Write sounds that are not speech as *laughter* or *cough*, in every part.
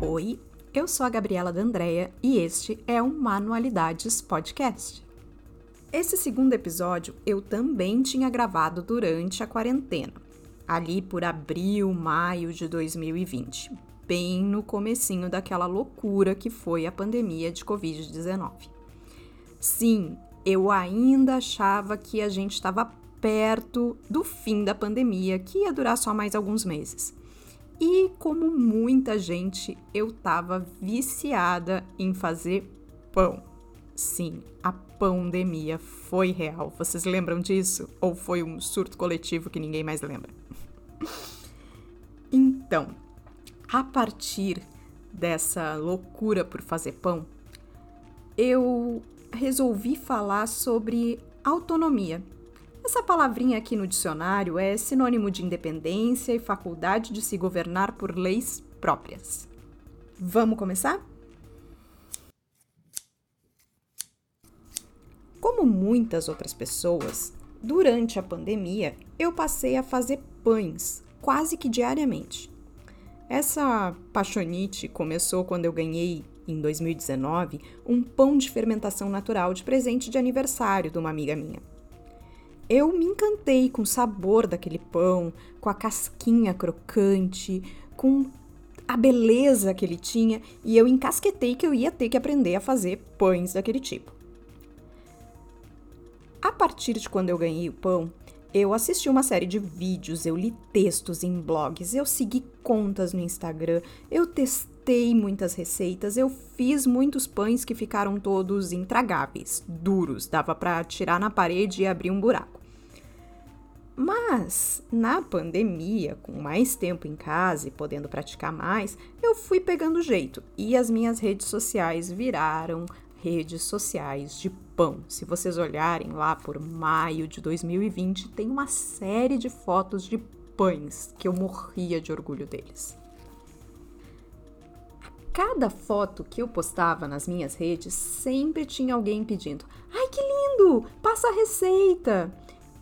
Oi, eu sou a Gabriela D'Andrea e este é o Manualidades Podcast. Esse segundo episódio eu também tinha gravado durante a quarentena, ali por abril, maio de 2020, bem no comecinho daquela loucura que foi a pandemia de Covid-19. Sim, eu ainda achava que a gente estava perto do fim da pandemia, que ia durar só mais alguns meses. E como muita gente, eu tava viciada em fazer pão. Sim, a pandemia foi real. Vocês lembram disso? Ou foi um surto coletivo que ninguém mais lembra? *laughs* então, a partir dessa loucura por fazer pão, eu resolvi falar sobre autonomia essa palavrinha aqui no dicionário é sinônimo de independência e faculdade de se governar por leis próprias. Vamos começar? Como muitas outras pessoas, durante a pandemia eu passei a fazer pães quase que diariamente. Essa paixonite começou quando eu ganhei, em 2019, um pão de fermentação natural de presente de aniversário de uma amiga minha. Eu me encantei com o sabor daquele pão, com a casquinha crocante, com a beleza que ele tinha, e eu encasquetei que eu ia ter que aprender a fazer pães daquele tipo. A partir de quando eu ganhei o pão, eu assisti uma série de vídeos, eu li textos em blogs, eu segui contas no Instagram, eu testei muitas receitas, eu fiz muitos pães que ficaram todos intragáveis, duros, dava para tirar na parede e abrir um buraco. Mas na pandemia, com mais tempo em casa e podendo praticar mais, eu fui pegando jeito e as minhas redes sociais viraram redes sociais de pão. Se vocês olharem lá por maio de 2020, tem uma série de fotos de pães que eu morria de orgulho deles. Cada foto que eu postava nas minhas redes sempre tinha alguém pedindo: "Ai, que lindo! Passa a receita!"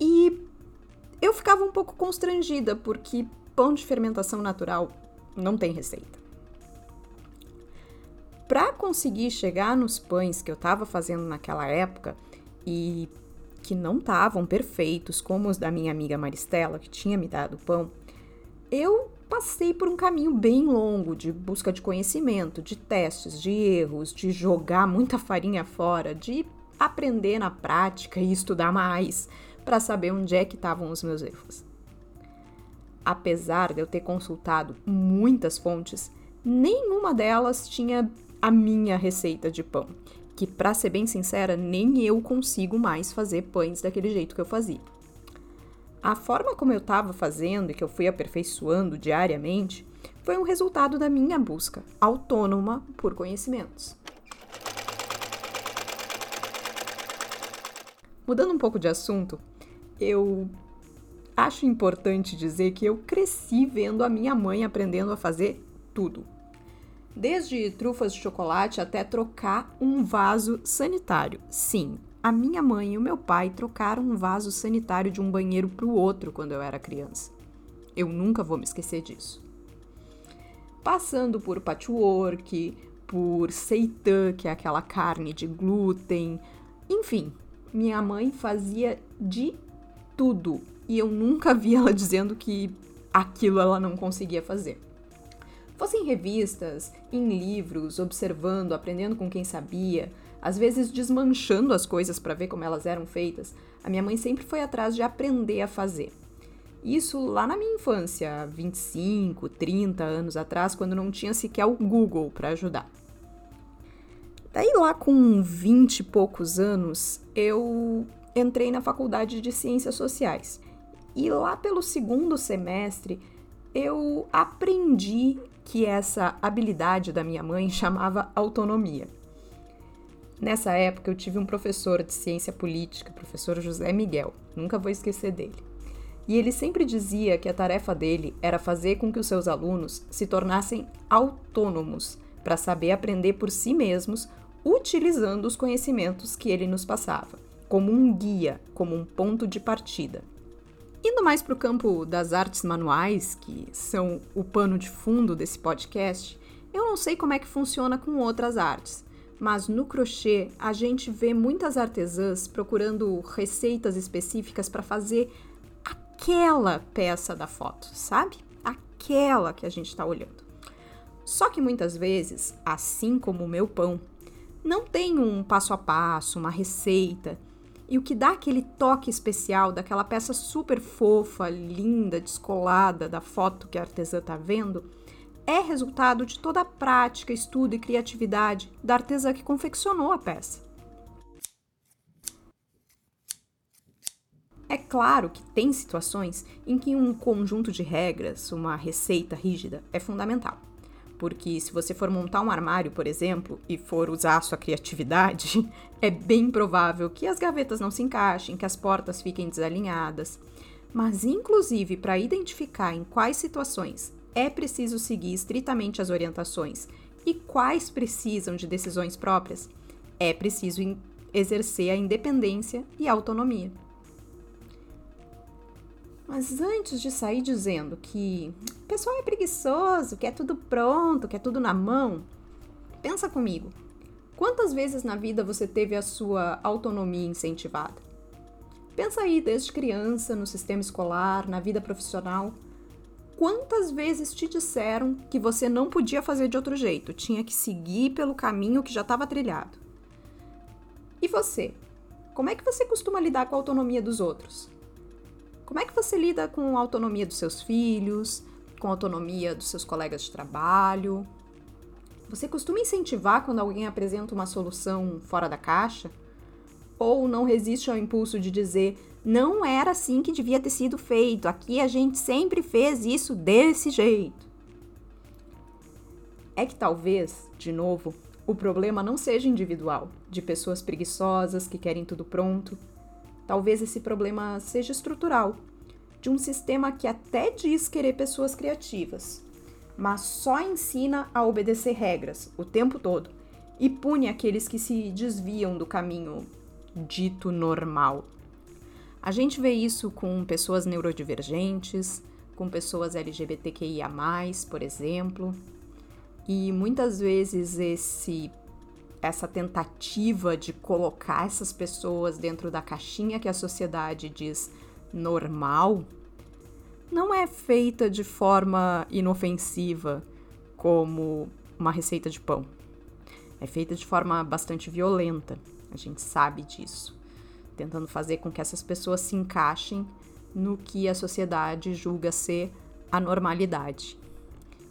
E eu ficava um pouco constrangida porque pão de fermentação natural não tem receita. Para conseguir chegar nos pães que eu estava fazendo naquela época e que não estavam perfeitos como os da minha amiga Maristela, que tinha me dado pão, eu passei por um caminho bem longo de busca de conhecimento, de testes, de erros, de jogar muita farinha fora, de aprender na prática e estudar mais para saber onde é que estavam os meus erros. Apesar de eu ter consultado muitas fontes, nenhuma delas tinha a minha receita de pão, que para ser bem sincera, nem eu consigo mais fazer pães daquele jeito que eu fazia. A forma como eu estava fazendo e que eu fui aperfeiçoando diariamente foi um resultado da minha busca autônoma por conhecimentos. Mudando um pouco de assunto, eu acho importante dizer que eu cresci vendo a minha mãe aprendendo a fazer tudo. Desde trufas de chocolate até trocar um vaso sanitário. Sim, a minha mãe e o meu pai trocaram um vaso sanitário de um banheiro para o outro quando eu era criança. Eu nunca vou me esquecer disso. Passando por patchwork, por seitan, que é aquela carne de glúten, enfim, minha mãe fazia de tudo e eu nunca vi ela dizendo que aquilo ela não conseguia fazer. Fosse em revistas, em livros, observando, aprendendo com quem sabia, às vezes desmanchando as coisas para ver como elas eram feitas, a minha mãe sempre foi atrás de aprender a fazer. Isso lá na minha infância, 25, 30 anos atrás, quando não tinha sequer o Google para ajudar. Daí lá com 20 e poucos anos, eu entrei na faculdade de Ciências Sociais. E lá pelo segundo semestre, eu aprendi que essa habilidade da minha mãe *laughs* chamava autonomia. Nessa época, eu tive um professor de ciência política, professor José Miguel, nunca vou esquecer dele. E ele sempre dizia que a tarefa dele era fazer com que os seus alunos se tornassem autônomos para saber aprender por si mesmos, utilizando os conhecimentos que ele nos passava como um guia, como um ponto de partida. Indo mais para o campo das artes manuais, que são o pano de fundo desse podcast, Eu não sei como é que funciona com outras artes, mas no crochê a gente vê muitas artesãs procurando receitas específicas para fazer aquela peça da foto, sabe? Aquela que a gente está olhando. Só que muitas vezes, assim como o meu pão, não tem um passo a passo, uma receita. E o que dá aquele toque especial daquela peça super fofa, linda, descolada da foto que a artesã está vendo é resultado de toda a prática, estudo e criatividade da artesã que confeccionou a peça. É claro que tem situações em que um conjunto de regras, uma receita rígida, é fundamental. Porque se você for montar um armário, por exemplo, e for usar a sua criatividade, *laughs* é bem provável que as gavetas não se encaixem, que as portas fiquem desalinhadas. Mas, inclusive, para identificar em quais situações é preciso seguir estritamente as orientações e quais precisam de decisões próprias, é preciso exercer a independência e a autonomia. Mas antes de sair dizendo que o pessoal é preguiçoso, quer tudo pronto, quer tudo na mão, pensa comigo. Quantas vezes na vida você teve a sua autonomia incentivada? Pensa aí desde criança, no sistema escolar, na vida profissional. Quantas vezes te disseram que você não podia fazer de outro jeito, tinha que seguir pelo caminho que já estava trilhado? E você? Como é que você costuma lidar com a autonomia dos outros? Como é que você lida com a autonomia dos seus filhos, com a autonomia dos seus colegas de trabalho? Você costuma incentivar quando alguém apresenta uma solução fora da caixa? Ou não resiste ao impulso de dizer não era assim que devia ter sido feito. Aqui a gente sempre fez isso desse jeito. É que talvez, de novo, o problema não seja individual, de pessoas preguiçosas que querem tudo pronto. Talvez esse problema seja estrutural, de um sistema que até diz querer pessoas criativas, mas só ensina a obedecer regras o tempo todo e pune aqueles que se desviam do caminho dito normal. A gente vê isso com pessoas neurodivergentes, com pessoas LGBTQIA, por exemplo, e muitas vezes esse essa tentativa de colocar essas pessoas dentro da caixinha que a sociedade diz normal não é feita de forma inofensiva como uma receita de pão. É feita de forma bastante violenta, a gente sabe disso tentando fazer com que essas pessoas se encaixem no que a sociedade julga ser a normalidade.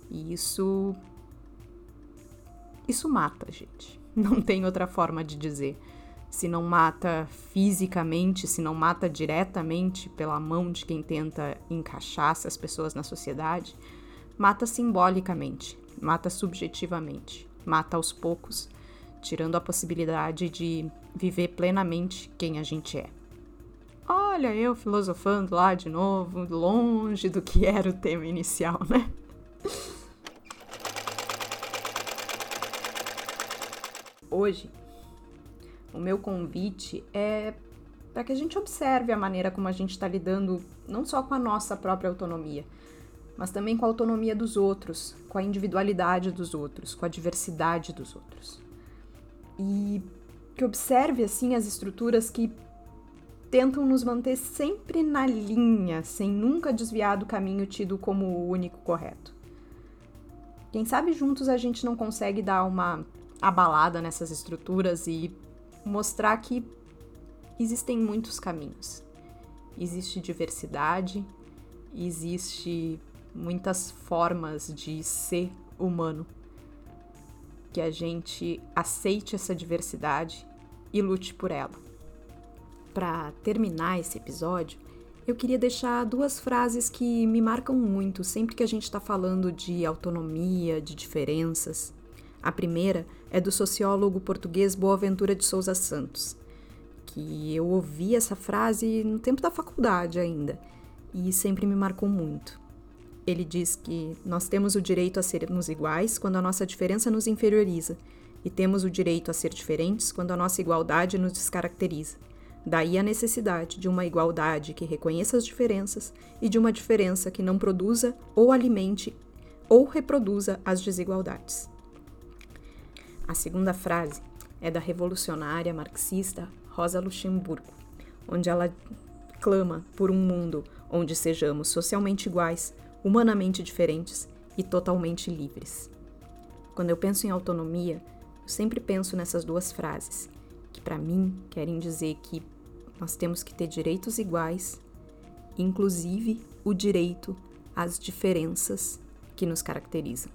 E isso isso mata, gente. *laughs* Não tem outra forma de dizer. Se não mata fisicamente, se não mata diretamente pela mão de quem tenta encaixar essas pessoas na sociedade, mata simbolicamente, mata subjetivamente, mata aos poucos tirando a possibilidade de viver plenamente quem a gente é. Olha, eu filosofando lá de novo, longe do que era o tema inicial, né? Hoje, o meu convite é para que a gente observe a maneira como a gente está lidando não só com a nossa própria autonomia, mas também com a autonomia dos outros, com a individualidade dos outros, com a diversidade dos outros e que observe assim as estruturas que tentam nos manter sempre na linha, sem nunca desviar do caminho tido como o único correto. Quem sabe juntos a gente não consegue dar uma abalada nessas estruturas e mostrar que existem muitos caminhos. Existe diversidade, existe muitas formas de ser humano que a gente aceite essa diversidade e lute por ela. Para terminar esse episódio, eu queria deixar duas frases que me marcam muito sempre que a gente está falando de autonomia, de diferenças. A primeira é do sociólogo português Boaventura de Souza Santos, que eu ouvi essa frase no tempo da faculdade ainda e sempre me marcou muito. Ele diz que nós temos o direito a sermos iguais quando a nossa diferença nos inferioriza, e temos o direito a ser diferentes quando a nossa igualdade nos descaracteriza. Daí a necessidade de uma igualdade que reconheça as diferenças e de uma diferença que não produza ou alimente ou reproduza as desigualdades. A segunda frase é da revolucionária marxista Rosa Luxemburgo, onde ela clama por um mundo onde sejamos socialmente iguais, humanamente diferentes e totalmente livres. Quando eu penso em autonomia, eu sempre penso nessas duas frases, que para mim querem dizer que nós temos que ter direitos iguais, inclusive o direito às diferenças que nos caracterizam.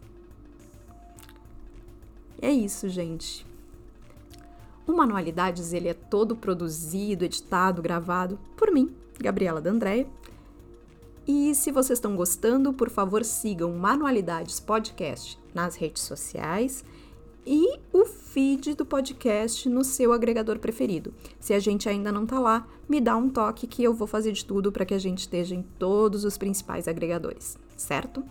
É isso, gente. O Manualidades ele é todo produzido, editado, gravado por mim, Gabriela D'Andrea. E se vocês estão gostando, por favor, sigam Manualidades Podcast nas redes sociais e o feed do podcast no seu agregador preferido. Se a gente ainda não tá lá, me dá um toque que eu vou fazer de tudo para que a gente esteja em todos os principais agregadores, certo?